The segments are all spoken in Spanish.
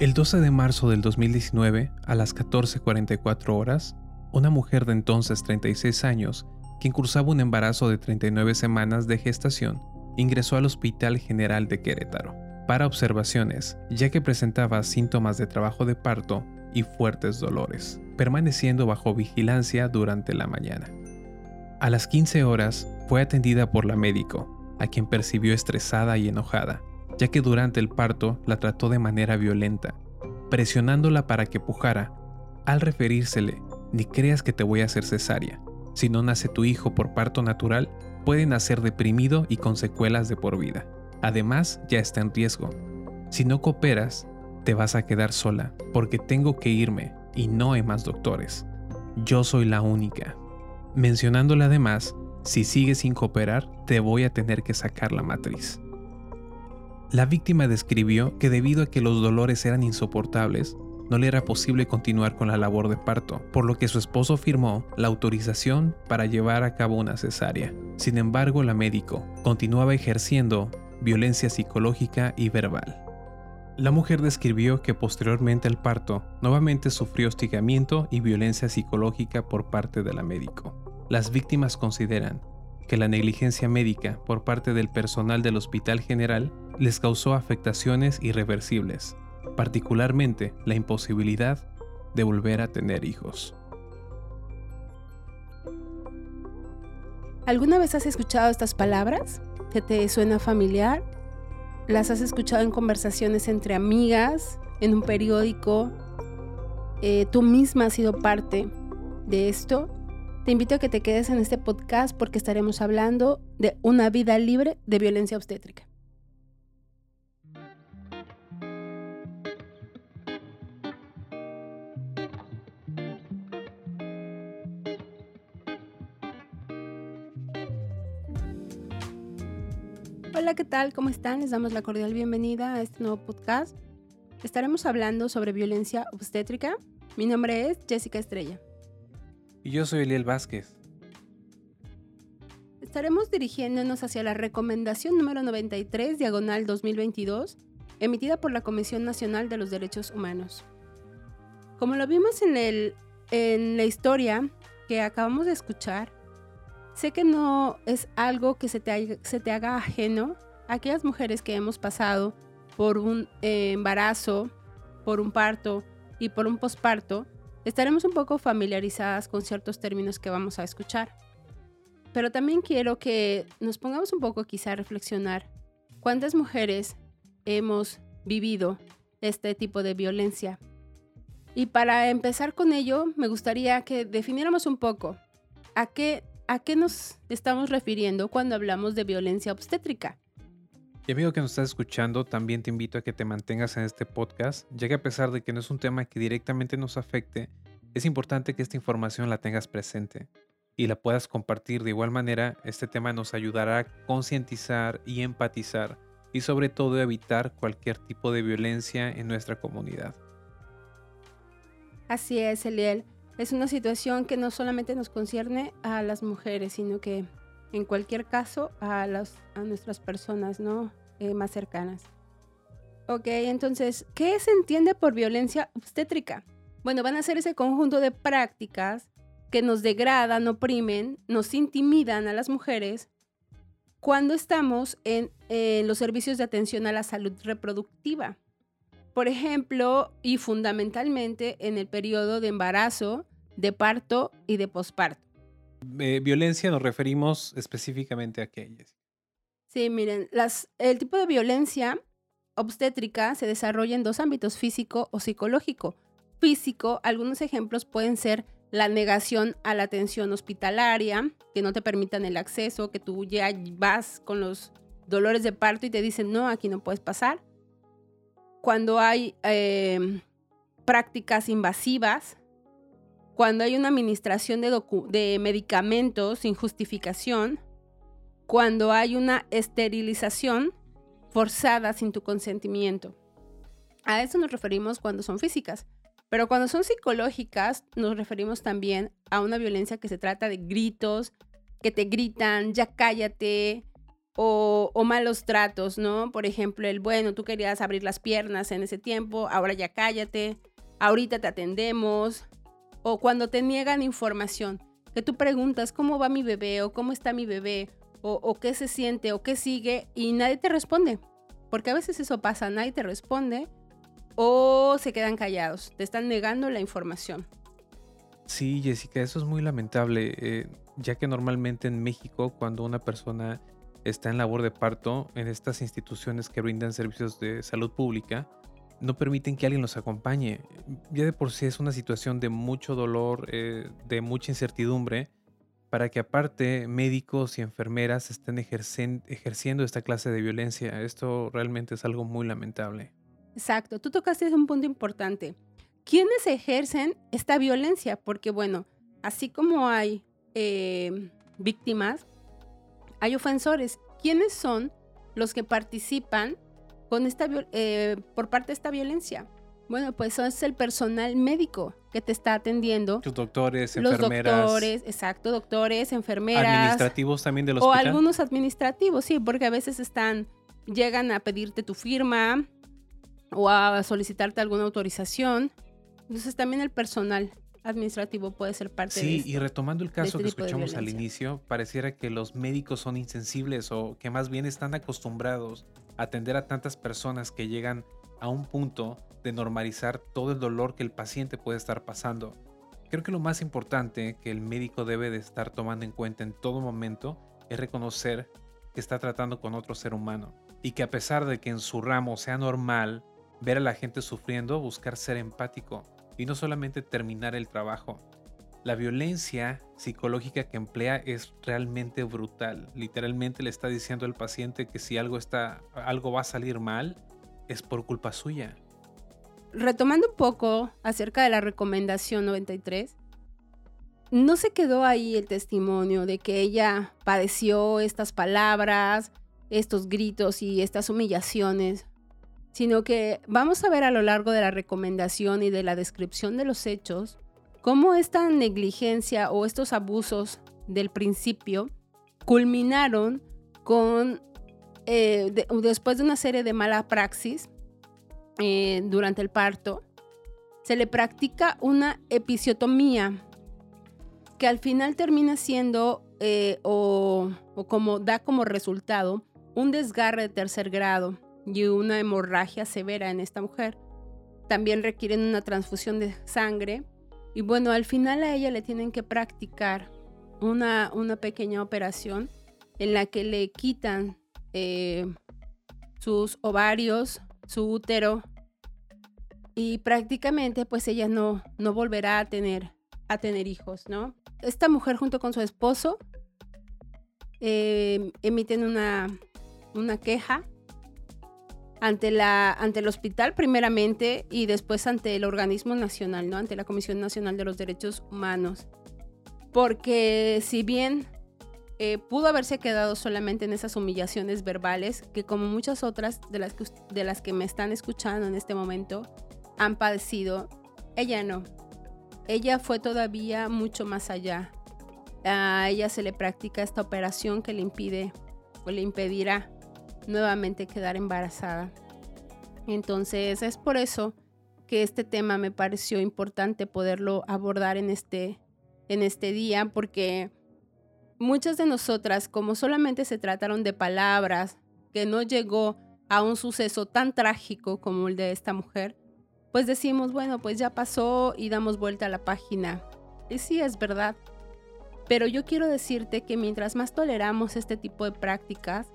El 12 de marzo del 2019, a las 14.44 horas, una mujer de entonces 36 años, quien cursaba un embarazo de 39 semanas de gestación, ingresó al Hospital General de Querétaro para observaciones, ya que presentaba síntomas de trabajo de parto y fuertes dolores, permaneciendo bajo vigilancia durante la mañana. A las 15 horas fue atendida por la médico, a quien percibió estresada y enojada, ya que durante el parto la trató de manera violenta, presionándola para que pujara, al referírsele, ni creas que te voy a hacer cesárea. Si no nace tu hijo por parto natural, puede nacer deprimido y con secuelas de por vida. Además, ya está en riesgo. Si no cooperas, te vas a quedar sola, porque tengo que irme y no hay más doctores. Yo soy la única. Mencionándole además, si sigues sin cooperar, te voy a tener que sacar la matriz. La víctima describió que debido a que los dolores eran insoportables, no le era posible continuar con la labor de parto, por lo que su esposo firmó la autorización para llevar a cabo una cesárea. Sin embargo, la médico continuaba ejerciendo violencia psicológica y verbal. La mujer describió que posteriormente al parto nuevamente sufrió hostigamiento y violencia psicológica por parte de la médico. Las víctimas consideran que la negligencia médica por parte del personal del Hospital General les causó afectaciones irreversibles, particularmente la imposibilidad de volver a tener hijos. ¿Alguna vez has escuchado estas palabras? ¿Que te suena familiar? ¿Las has escuchado en conversaciones entre amigas, en un periódico? Eh, ¿Tú misma has sido parte de esto? Te invito a que te quedes en este podcast porque estaremos hablando de una vida libre de violencia obstétrica. Hola, ¿qué tal? ¿Cómo están? Les damos la cordial bienvenida a este nuevo podcast. Estaremos hablando sobre violencia obstétrica. Mi nombre es Jessica Estrella. Y yo soy Eliel Vázquez. Estaremos dirigiéndonos hacia la recomendación número 93, diagonal 2022, emitida por la Comisión Nacional de los Derechos Humanos. Como lo vimos en, el, en la historia que acabamos de escuchar, sé que no es algo que se te, se te haga ajeno a aquellas mujeres que hemos pasado por un eh, embarazo, por un parto y por un posparto, estaremos un poco familiarizadas con ciertos términos que vamos a escuchar. Pero también quiero que nos pongamos un poco quizá a reflexionar cuántas mujeres hemos vivido este tipo de violencia. Y para empezar con ello, me gustaría que definiéramos un poco a qué, a qué nos estamos refiriendo cuando hablamos de violencia obstétrica. Y amigo que nos estás escuchando, también te invito a que te mantengas en este podcast, ya que a pesar de que no es un tema que directamente nos afecte, es importante que esta información la tengas presente y la puedas compartir. De igual manera, este tema nos ayudará a concientizar y empatizar y sobre todo evitar cualquier tipo de violencia en nuestra comunidad. Así es, Eliel. Es una situación que no solamente nos concierne a las mujeres, sino que en cualquier caso a, las, a nuestras personas, ¿no? Eh, más cercanas. Ok, entonces, ¿qué se entiende por violencia obstétrica? Bueno, van a ser ese conjunto de prácticas que nos degradan, oprimen, nos intimidan a las mujeres cuando estamos en, en los servicios de atención a la salud reproductiva. Por ejemplo, y fundamentalmente en el periodo de embarazo, de parto y de posparto. Eh, violencia nos referimos específicamente a aquellas. Sí, miren, el tipo de violencia obstétrica se desarrolla en dos ámbitos, físico o psicológico. Físico, algunos ejemplos pueden ser la negación a la atención hospitalaria, que no te permitan el acceso, que tú ya vas con los dolores de parto y te dicen, no, aquí no puedes pasar. Cuando hay em, prácticas invasivas, cuando hay una administración de medicamentos sin justificación, cuando hay una esterilización forzada sin tu consentimiento. A eso nos referimos cuando son físicas. Pero cuando son psicológicas, nos referimos también a una violencia que se trata de gritos, que te gritan, ya cállate, o, o, malos tratos, ¿no? Por ejemplo, el, bueno, tú querías abrir las piernas en ese tiempo, ahora ya cállate, ahorita te atendemos, o cuando te niegan información, que tú preguntas cómo va mi bebé o cómo está mi bebé o, qué se siente o qué sigue y nadie te responde. Porque a veces eso pasa, nadie te responde o se quedan callados, te están negando la información. Sí, Jessica, eso es muy lamentable, eh, ya que normalmente en México cuando una persona está en labor de parto, en estas instituciones que brindan servicios de salud pública, no permiten que alguien los acompañe. Ya de por sí es una situación de mucho dolor, eh, de mucha incertidumbre, para que aparte médicos y enfermeras estén ejerciendo esta clase de violencia. Esto realmente es algo muy lamentable. Exacto, tú tocaste un punto importante. ¿Quiénes ejercen esta violencia? Porque bueno, así como hay eh, víctimas, hay ofensores. ¿Quiénes son los que participan con esta, eh, por parte de esta violencia? Bueno, pues es el personal médico que te está atendiendo. Tus doctores, enfermeras. Los doctores, exacto, doctores, enfermeras. Administrativos también de los O algunos administrativos, sí, porque a veces están, llegan a pedirte tu firma o a solicitarte alguna autorización. Entonces también el personal administrativo puede ser parte de Sí, y retomando el caso este que escuchamos al inicio, pareciera que los médicos son insensibles o que más bien están acostumbrados atender a tantas personas que llegan a un punto de normalizar todo el dolor que el paciente puede estar pasando. Creo que lo más importante que el médico debe de estar tomando en cuenta en todo momento es reconocer que está tratando con otro ser humano y que a pesar de que en su ramo sea normal ver a la gente sufriendo, buscar ser empático y no solamente terminar el trabajo. La violencia psicológica que emplea es realmente brutal. Literalmente le está diciendo al paciente que si algo está algo va a salir mal es por culpa suya. Retomando un poco acerca de la recomendación 93, no se quedó ahí el testimonio de que ella padeció estas palabras, estos gritos y estas humillaciones, sino que vamos a ver a lo largo de la recomendación y de la descripción de los hechos cómo esta negligencia o estos abusos del principio culminaron con, eh, después de una serie de mala praxis eh, durante el parto, se le practica una episiotomía que al final termina siendo eh, o, o como da como resultado un desgarre de tercer grado y una hemorragia severa en esta mujer. También requieren una transfusión de sangre y bueno, al final a ella le tienen que practicar una, una pequeña operación en la que le quitan eh, sus ovarios, su útero y prácticamente pues ella no, no volverá a tener, a tener hijos, ¿no? Esta mujer junto con su esposo eh, emiten una, una queja ante, la, ante el hospital primeramente y después ante el organismo nacional, ¿no? ante la Comisión Nacional de los Derechos Humanos. Porque si bien eh, pudo haberse quedado solamente en esas humillaciones verbales, que como muchas otras de las, que, de las que me están escuchando en este momento han padecido, ella no. Ella fue todavía mucho más allá. A ella se le practica esta operación que le impide o le impedirá nuevamente quedar embarazada. Entonces es por eso que este tema me pareció importante poderlo abordar en este, en este día, porque muchas de nosotras, como solamente se trataron de palabras, que no llegó a un suceso tan trágico como el de esta mujer, pues decimos, bueno, pues ya pasó y damos vuelta a la página. Y sí, es verdad. Pero yo quiero decirte que mientras más toleramos este tipo de prácticas,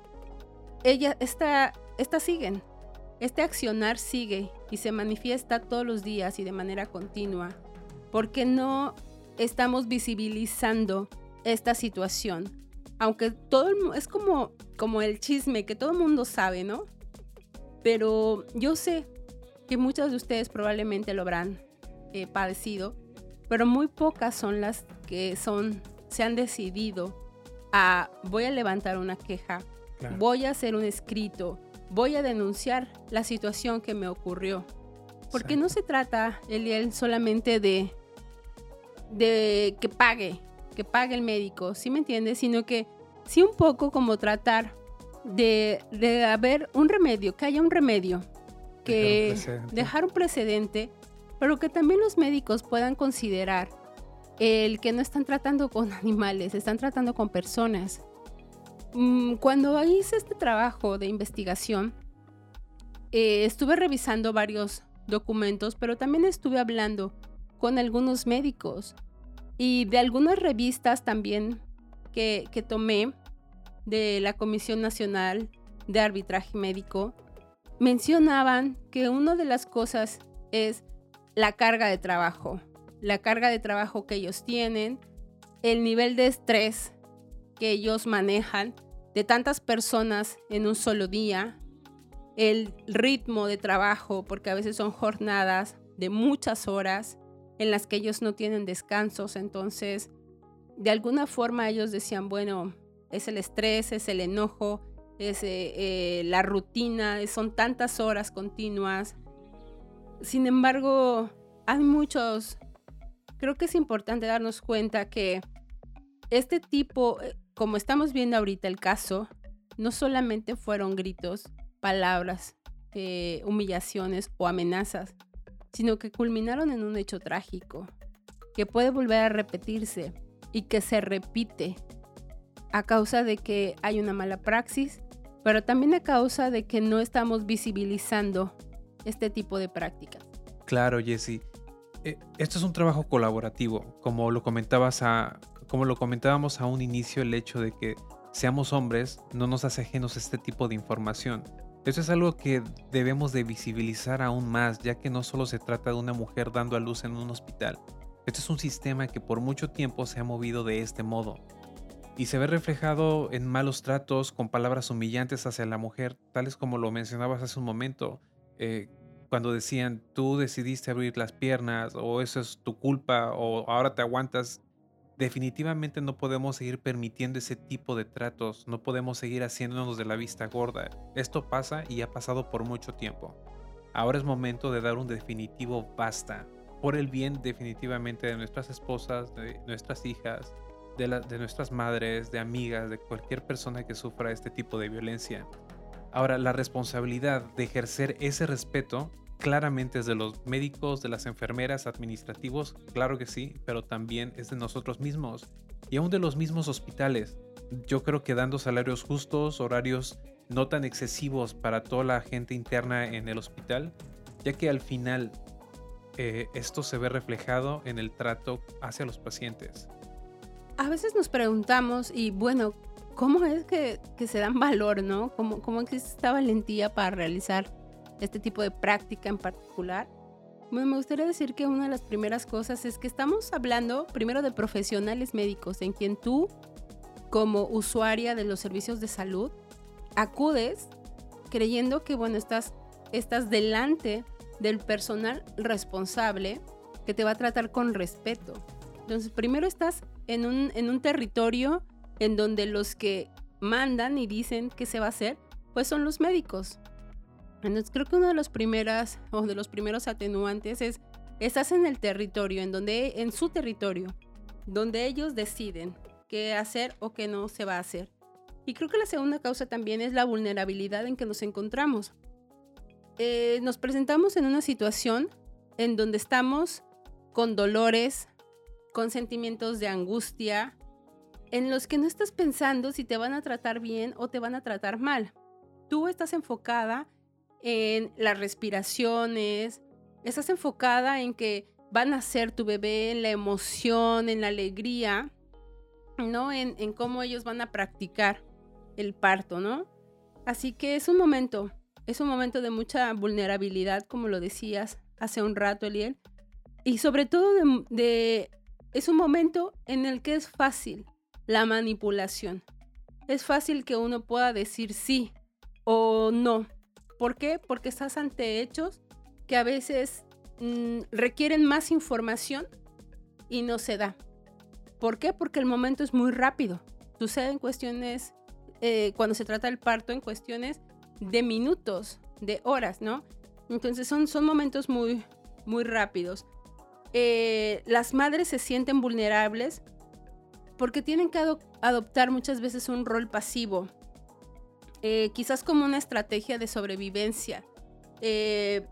ella, esta, esta siguen. Este accionar sigue y se manifiesta todos los días y de manera continua, porque no estamos visibilizando esta situación. Aunque todo es como, como el chisme que todo el mundo sabe, ¿no? Pero yo sé que muchas de ustedes probablemente lo habrán eh, padecido, pero muy pocas son las que son, se han decidido a voy a levantar una queja Voy a hacer un escrito, voy a denunciar la situación que me ocurrió. Porque no se trata, Eliel, solamente de, de que pague, que pague el médico, ¿sí me entiendes? Sino que sí un poco como tratar de, de haber un remedio, que haya un remedio, que Dejar un precedente. dejar un precedente, pero que también los médicos puedan considerar el que no están tratando con animales, están tratando con personas. Mm, Cuando hice este trabajo de investigación, eh, estuve revisando varios documentos, pero también estuve hablando con algunos médicos y de algunas revistas también que, que tomé de la Comisión Nacional de Arbitraje Médico, mencionaban que una de las cosas es la carga de trabajo, la carga de trabajo que ellos tienen, el nivel de estrés que ellos manejan de tantas personas en un solo día, el ritmo de trabajo, porque a veces son jornadas de muchas horas en las que ellos no tienen descansos, entonces de alguna forma ellos decían, bueno, es el estrés, es el enojo, es eh, eh, la rutina, son tantas horas continuas. Sin embargo, hay muchos, creo que es importante darnos cuenta que este tipo, eh, como estamos viendo ahorita el caso, no solamente fueron gritos, palabras, humillaciones o amenazas, sino que culminaron en un hecho trágico, que puede volver a repetirse y que se repite a causa de que hay una mala praxis, pero también a causa de que no estamos visibilizando este tipo de prácticas. Claro, Jesse. Eh, esto es un trabajo colaborativo, como lo como lo comentábamos a un inicio, el hecho de que seamos hombres no nos hace ajenos este tipo de información. Eso es algo que debemos de visibilizar aún más, ya que no solo se trata de una mujer dando a luz en un hospital. Este es un sistema que por mucho tiempo se ha movido de este modo. Y se ve reflejado en malos tratos, con palabras humillantes hacia la mujer, tales como lo mencionabas hace un momento, eh, cuando decían tú decidiste abrir las piernas, o eso es tu culpa, o ahora te aguantas. Definitivamente no podemos seguir permitiendo ese tipo de tratos, no podemos seguir haciéndonos de la vista gorda. Esto pasa y ha pasado por mucho tiempo. Ahora es momento de dar un definitivo basta, por el bien definitivamente de nuestras esposas, de nuestras hijas, de, la- de nuestras madres, de amigas, de cualquier persona que sufra este tipo de violencia. Ahora, la responsabilidad de ejercer ese respeto claramente es de los médicos, de las enfermeras, administrativos, claro que sí, pero también es de nosotros mismos y aún de los mismos hospitales. Yo creo que dando salarios justos, horarios no tan excesivos para toda la gente interna en el hospital, ya que al final eh, esto se ve reflejado en el trato hacia los pacientes. A veces nos preguntamos, y bueno, ¿cómo es que, se dan valor, no? ¿Cómo, ¿Cómo existe esta valentía para realizar este tipo de práctica en particular? Bueno, me gustaría decir que una de las primeras cosas es que estamos hablando primero de profesionales médicos en quien tú, como usuaria de los servicios de salud, acudes creyendo que, bueno, estás, estás delante del personal responsable que te va a tratar con respeto. Entonces, primero estás en un, en un territorio en donde los que mandan y dicen qué se va a hacer, pues son los médicos. Entonces, creo que una de las primeras o de los primeros atenuantes es estás en el territorio, en donde en su territorio, donde ellos deciden qué hacer o qué no se va a hacer. Y creo que la segunda causa también es la vulnerabilidad en que nos encontramos. Eh, nos presentamos en una situación en donde estamos con dolores, con sentimientos de angustia, en los que no estás pensando si te van a tratar bien o te van a tratar mal. Tú estás enfocada en las respiraciones, estás enfocada en que van a ser tu bebé, en la emoción, en la alegría, ¿no? En, en cómo ellos van a practicar el parto, ¿no? Así que es un momento, es un momento de mucha vulnerabilidad, como lo decías hace un rato, Eliel. Y sobre todo de, es un momento en el que es fácil la manipulación. Es fácil que uno pueda decir sí o no. ¿Por qué? Porque estás ante hechos que a veces mm, requieren más información y no se da. ¿Por qué? Porque el momento es muy rápido. Sucede en cuestiones, eh, cuando se trata del parto, en cuestiones de minutos, de horas, ¿no? Entonces son, son momentos muy, muy rápidos. Eh, las madres se sienten vulnerables porque tienen que ado- adoptar muchas veces un rol pasivo. Eh, quizás como una estrategia de sobrevivencia, eh,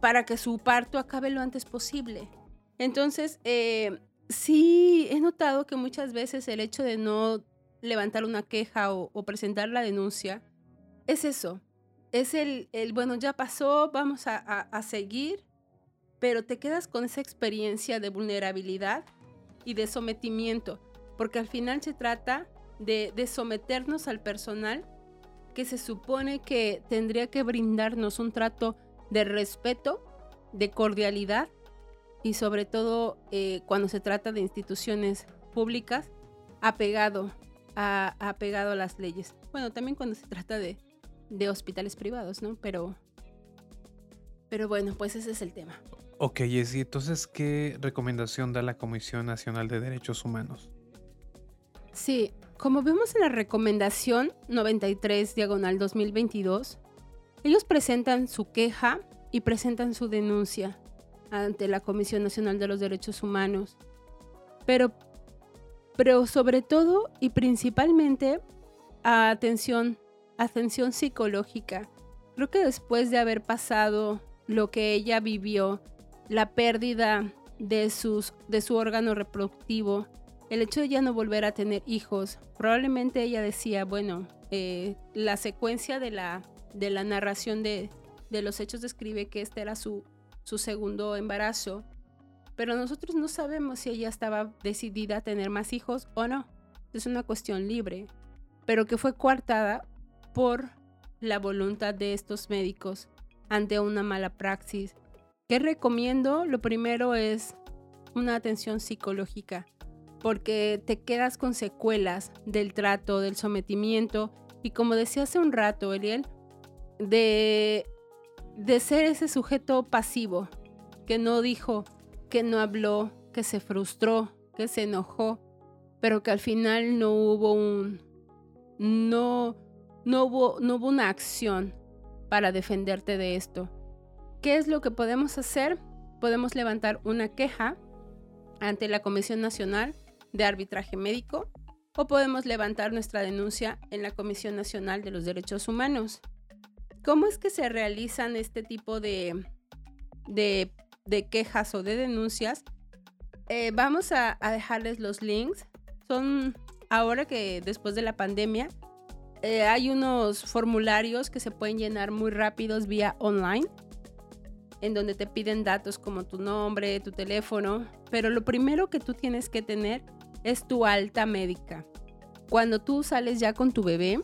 para que su parto acabe lo antes posible. Entonces, eh, sí he notado que muchas veces el hecho de no levantar una queja o, presentar la denuncia es eso. Es el, el bueno, ya pasó, vamos a, a, seguir, pero te quedas con esa experiencia de vulnerabilidad y de sometimiento, porque al final se trata de, de someternos al personal que se supone que tendría que brindarnos un trato de respeto, de cordialidad y sobre todo eh, cuando se trata de instituciones públicas, apegado a, apegado a las leyes. Bueno, también cuando se trata de, de hospitales privados, ¿no? Pero, pero bueno, pues ese es el tema. Ok, Jessy, entonces, ¿qué recomendación da la Comisión Nacional de Derechos Humanos? Sí, como vemos en la recomendación 93 diagonal 2022, ellos presentan su queja y presentan su denuncia ante la Comisión Nacional de los Derechos Humanos. Pero, pero sobre todo y principalmente atención, atención psicológica. Creo que después de haber pasado lo que ella vivió, la pérdida de, sus, de su órgano reproductivo, el hecho de ya no volver a tener hijos, probablemente ella decía, bueno, eh, la secuencia de la, de la narración de, de los hechos describe que este era su, su segundo embarazo, pero nosotros no sabemos si ella estaba decidida a tener más hijos o no. Es una cuestión libre, pero que fue coartada por la voluntad de estos médicos ante una mala praxis. ¿Qué recomiendo? Lo primero es una atención psicológica, porque te quedas con secuelas del trato, del sometimiento y como decía hace un rato, Eliel, de de ser ese sujeto pasivo, que no dijo, que no habló, que se frustró, que se enojó, pero que al final no hubo un no no hubo no hubo una acción para defenderte de esto. ¿Qué es lo que podemos hacer? Podemos levantar una queja ante la Comisión Nacional de Arbitraje Médico o podemos levantar nuestra denuncia en la Comisión Nacional de los Derechos Humanos. ¿Cómo es que se realizan este tipo de, de, quejas o de denuncias? Eh, vamos a, dejarles los links. Son ahora que después de la pandemia eh, hay unos formularios que se pueden llenar muy rápidos vía online, en donde te piden datos como tu nombre, tu teléfono, pero lo primero que tú tienes que tener es tu alta médica. Cuando tú sales ya con tu bebé,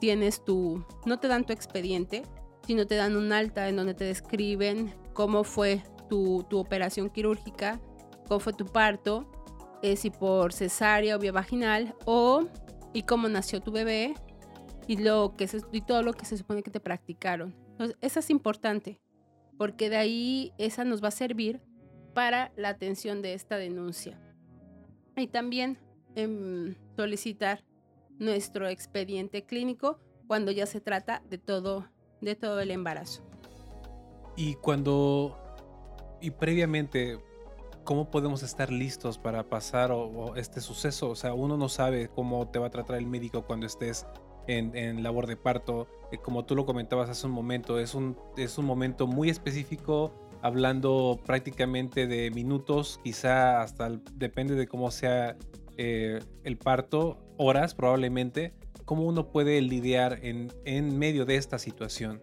tienes tu, no te dan tu expediente, sino te dan un alta en donde te describen cómo fue tu, operación quirúrgica, cómo fue tu parto, eh, si por cesárea o vía vaginal, o y cómo nació tu bebé y, lo que y todo lo que se supone que te practicaron. Entonces, esa es importante, porque de ahí esa nos va a servir para la atención de esta denuncia. Y también em, solicitar nuestro expediente clínico cuando ya se trata de todo, de todo el embarazo. Y cuando, y previamente, ¿cómo podemos estar listos para pasar este suceso? O sea, uno no sabe cómo te va a tratar el médico cuando estés en, labor de parto. Eh, como tú lo comentabas hace un momento, es un, es un momento muy específico, hablando prácticamente de minutos, quizá hasta depende de cómo sea eh, el parto, horas probablemente, ¿cómo uno puede lidiar en, en medio de esta situación?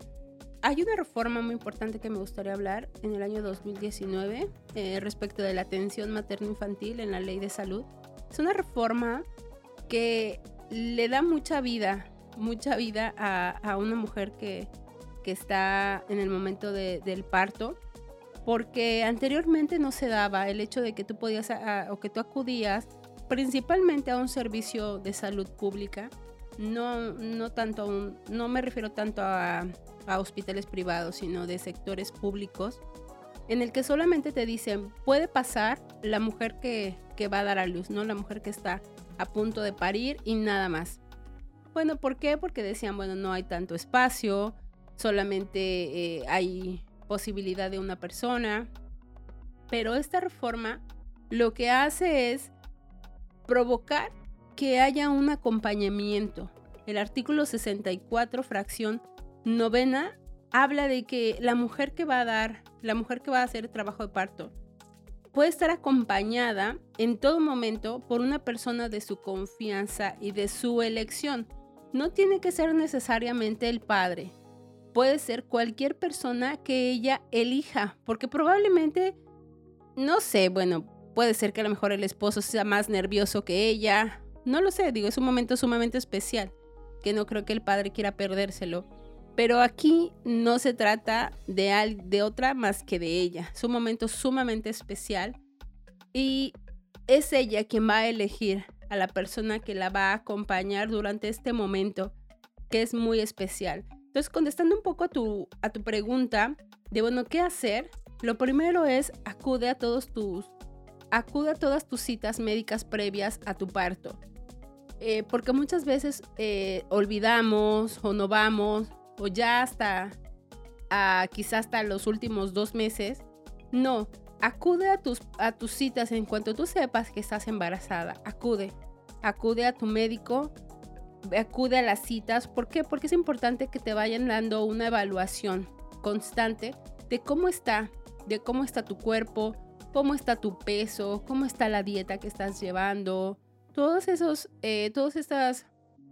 Hay una reforma muy importante que me gustaría hablar en el año 2019 eh, respecto de la atención materno-infantil en la ley de salud. Es una reforma que le da mucha vida, mucha vida a, a una mujer que, que, está en el momento de, del parto, porque anteriormente no se daba el hecho de que tú podías o que tú acudías principalmente a un servicio de salud pública, no, no, tanto no me refiero tanto a, a hospitales privados, sino de sectores públicos, en el que solamente te dicen, puede pasar la mujer que, que va a dar a luz, ¿no? La mujer que está a punto de parir y nada más. Bueno, ¿por qué? Porque decían, bueno, no hay tanto espacio, solamente eh, hay posibilidad de una persona. Pero esta reforma lo que hace es provocar que haya un acompañamiento el artículo 64, fracción novena, habla de que la mujer que va a dar, la mujer que va a hacer el trabajo de parto, puede estar acompañada en todo momento por una persona de su confianza y de su elección. No tiene que ser necesariamente el padre. Puede ser cualquier persona que ella elija, porque probablemente, no sé, bueno, puede ser que a lo mejor el esposo sea más nervioso que ella. No lo sé, digo, es un momento sumamente especial, que no creo que el padre quiera perdérselo. Pero aquí no se trata de, de otra más que de ella. Es un momento sumamente especial y es ella quien va a elegir a la persona que la va a acompañar durante este momento que es muy especial. Entonces, contestando un poco a tu, a tu pregunta de, bueno, ¿qué hacer? Lo primero es acude a todos tus, acude a todas tus citas médicas previas a tu parto. Eh, porque muchas veces eh, olvidamos o no vamos o ya hasta a, quizás hasta los últimos dos meses. No, acude a tus, a tus citas en cuanto tú sepas que estás embarazada. Acude, acude a tu médico, acude a las citas. ¿Por qué? Porque es importante que te vayan dando una evaluación constante de cómo está, de cómo está tu cuerpo, cómo está tu peso, cómo está la dieta que estás llevando. Todos esos, eh, todas estas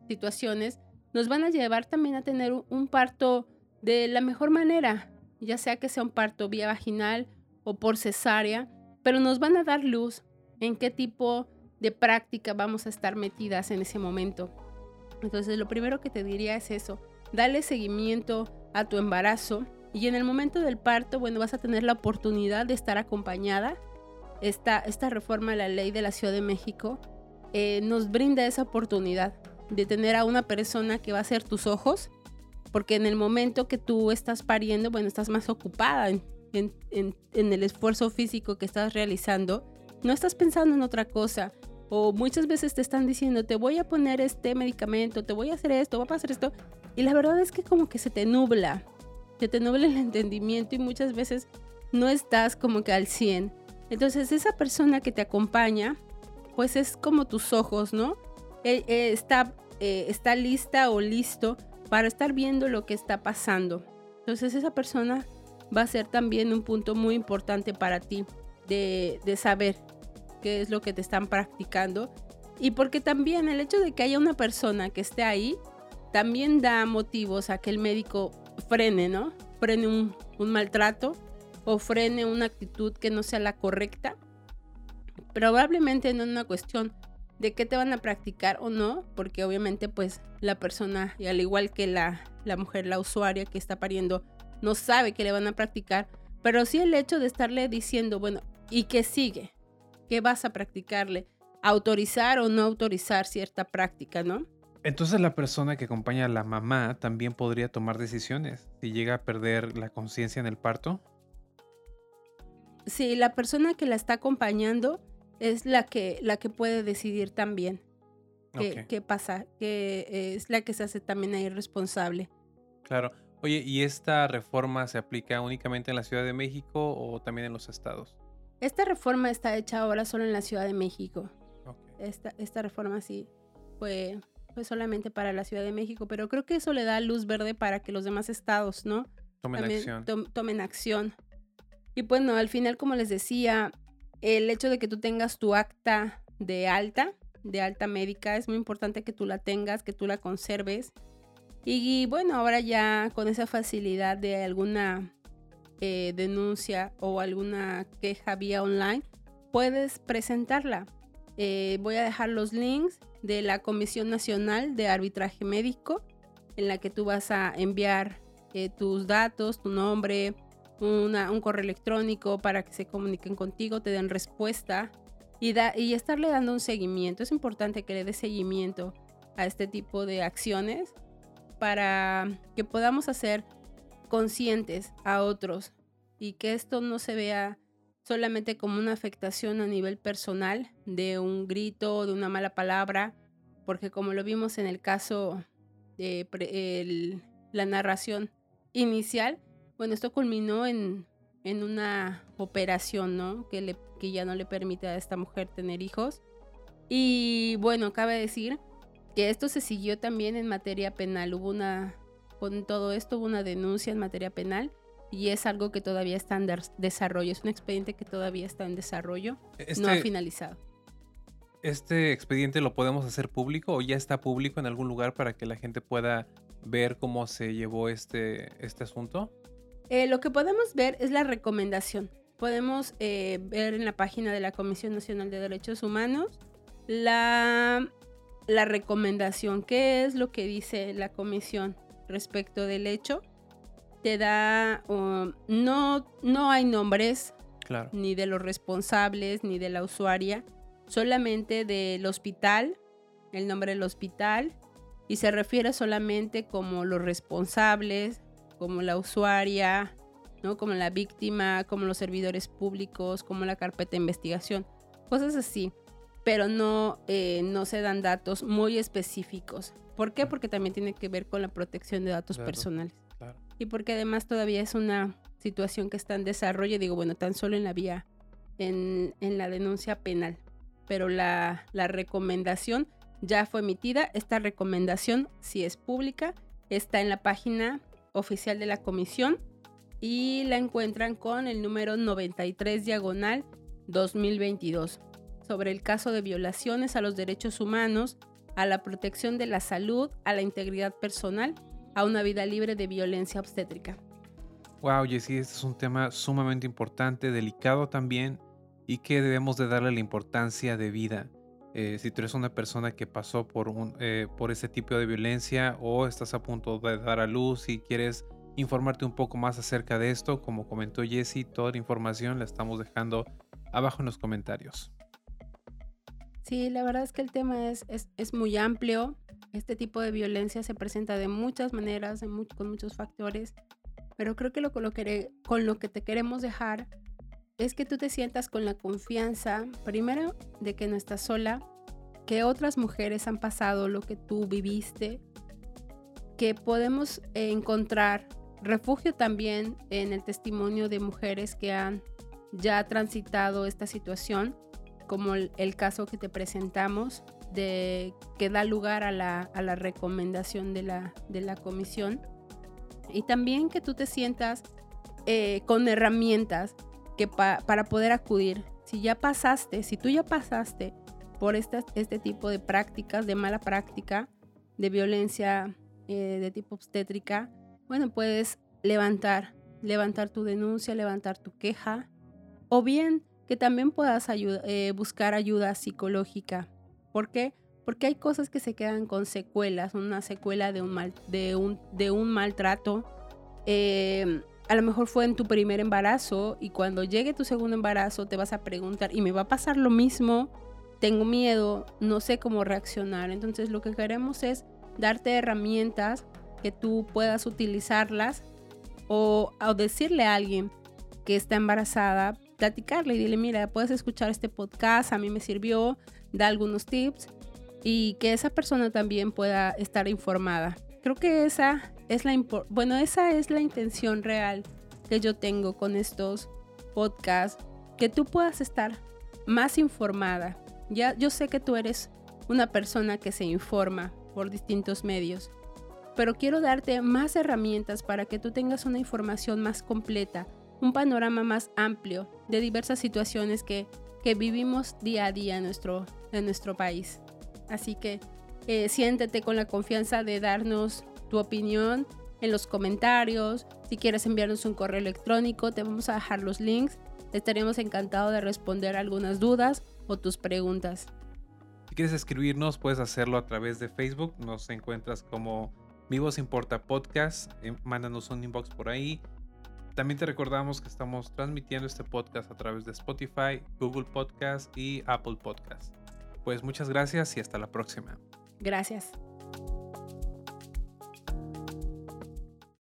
situaciones nos van a llevar también a tener un parto de la mejor manera, ya sea que sea un parto vía vaginal o por cesárea, pero nos van a dar luz en qué tipo de práctica vamos a estar metidas en ese momento. Entonces lo primero que te diría es eso, dale seguimiento a tu embarazo y en el momento del parto, bueno, vas a tener la oportunidad de estar acompañada. Esta, esta reforma a la ley de la Ciudad de México eh, nos brinda esa oportunidad de tener a una persona que va a ser tus ojos, porque en el momento que tú estás pariendo, bueno, estás más ocupada en, en, el esfuerzo físico que estás realizando, no estás pensando en otra cosa. O muchas veces te están diciendo, te voy a poner este medicamento, te voy a hacer esto, voy a hacer esto. Y la verdad es que como que se te nubla, se te nubla el entendimiento y muchas veces no estás como que al 100. Entonces esa persona que te acompaña, pues es como tus ojos, ¿no? Eh, eh, está, eh, está lista o listo para estar viendo lo que está pasando. Entonces esa persona va a ser también un punto muy importante para ti de, de saber qué es lo que te están practicando. Y porque también el hecho de que haya una persona que esté ahí, también da motivos a que el médico frene, ¿no? Frene un, maltrato o frene una actitud que no sea la correcta. Probablemente no es una cuestión de qué te van a practicar o no, porque obviamente pues la persona, y al igual que la, la mujer, la usuaria que está pariendo, no sabe qué le van a practicar, pero sí el hecho de estarle diciendo, bueno, ¿y qué sigue? ¿Qué vas a practicarle? Autorizar o no autorizar cierta práctica, ¿no? Entonces la persona que acompaña a la mamá también podría tomar decisiones si llega a perder la conciencia en el parto. Sí, la persona que la está acompañando es la que, la que puede decidir también qué, pasa, que es la que se hace también ahí responsable. Claro. Oye, ¿y esta reforma se aplica únicamente en la Ciudad de México o también en los estados? Esta reforma está hecha ahora solo en la Ciudad de México. Esta, esta reforma sí fue, fue solamente para la Ciudad de México, pero creo que eso le da luz verde para que los demás estados, ¿no? Tomen acción. tomen acción. Y bueno, al final, como les decía, el hecho de que tú tengas tu acta de alta, de alta médica, es muy importante que tú la tengas, que tú la conserves. Y, bueno, ahora ya con esa facilidad de alguna eh, denuncia o alguna queja vía online, puedes presentarla. Eh, voy a dejar los links de la Comisión Nacional de Arbitraje Médico, en la que tú vas a enviar eh, tus datos, tu nombre, un correo electrónico para que se comuniquen contigo, te den respuesta y, y estarle dando un seguimiento. Es importante que le des seguimiento a este tipo de acciones para que podamos hacer conscientes a otros y que esto no se vea solamente como una afectación a nivel personal de un grito, de una mala palabra, porque como lo vimos en el caso de la narración inicial, bueno, esto culminó en, en una operación, ¿no? Que, le, que ya no le permite a esta mujer tener hijos. Y bueno, cabe decir que esto se siguió también en materia penal. Hubo una, con todo esto hubo una denuncia en materia penal y es algo que todavía está en desarrollo. Es un expediente que todavía está en desarrollo, no ha este finalizado. ¿Este expediente lo podemos hacer público o ya está público en algún lugar para que la gente pueda ver cómo se llevó este, este asunto? Eh, lo que podemos ver es la recomendación. Podemos eh, ver en la página de la Comisión Nacional de Derechos Humanos la, la recomendación. ¿Qué es lo que dice la comisión respecto del hecho? Te da, no, no hay nombres ni de los responsables ni de la usuaria, solamente del hospital, el nombre del hospital, y se refiere solamente como los responsables, como la usuaria, ¿no? como la víctima, como los servidores públicos, como la carpeta de investigación, cosas así, pero no, eh, no se dan datos muy específicos. ¿Por qué? Porque también tiene que ver con la protección de datos personales. Y porque además todavía es una situación que está en desarrollo, digo, bueno, tan solo en la vía, en, en la denuncia penal. Pero la, la recomendación ya fue emitida. Esta recomendación, si es pública, está en la página oficial de la comisión y la encuentran con el número 93 diagonal 2022 sobre el caso de violaciones a los derechos humanos, a la protección de la salud, a la integridad personal, a una vida libre de violencia obstétrica. Wow, Jessie, este es un tema sumamente importante, delicado también y que debemos de darle la importancia de vida. Eh, si tú eres una persona que pasó por, un, eh, por ese tipo de violencia o estás a punto de dar a luz y quieres informarte un poco más acerca de esto, como comentó Jesse, toda la información la estamos dejando abajo en los comentarios. Sí, la verdad es que el tema es, es, muy amplio. Este tipo de violencia se presenta de muchas maneras, con muchos factores, pero creo que lo, con lo que te queremos dejar es que tú te sientas con la confianza, primero, de que no estás sola, que otras mujeres han pasado lo que tú viviste, que podemos encontrar refugio también en el testimonio de mujeres que han ya transitado esta situación, como el, caso que te presentamos, de, que da lugar a la, recomendación de la, de la comisión. Y también que tú te sientas eh, con herramientas que para poder acudir, si ya pasaste, si tú ya pasaste por este tipo de prácticas, de mala práctica, de violencia eh, de tipo obstétrica, bueno, puedes levantar, levantar tu denuncia, levantar tu queja, o bien que también puedas eh, buscar ayuda psicológica. ¿Por qué? Porque hay cosas que se quedan con secuelas, una secuela de un, mal, de un, de un maltrato. Eh, a lo mejor fue en tu primer embarazo y cuando llegue tu segundo embarazo te vas a preguntar, ¿y me va a pasar lo mismo? Tengo miedo, no sé cómo reaccionar. Entonces lo que queremos es darte herramientas que tú puedas utilizarlas o, decirle a alguien que está embarazada, platicarle y dile, mira, puedes escuchar este podcast, a mí me sirvió, da algunos tips y que esa persona también pueda estar informada. Creo que esa es la bueno, esa es la intención real que yo tengo con estos podcasts, que tú puedas estar más informada. Ya yo sé que tú eres una persona que se informa por distintos medios, pero quiero darte más herramientas para que tú tengas una información más completa, un panorama más amplio de diversas situaciones que, que vivimos día a día en nuestro, en nuestro país. Así que eh, siéntete con la confianza de darnos tu opinión en los comentarios. Si quieres enviarnos un correo electrónico, te vamos a dejar los links. Estaríamos encantados de responder algunas dudas o tus preguntas. Si quieres escribirnos, puedes hacerlo a través de Facebook. Nos encuentras como Vivos Importa Podcast. Eh, mándanos un inbox por ahí. También te recordamos que estamos transmitiendo este podcast a través de Spotify, Google Podcast y Apple Podcast. Pues muchas gracias y hasta la próxima. Gracias.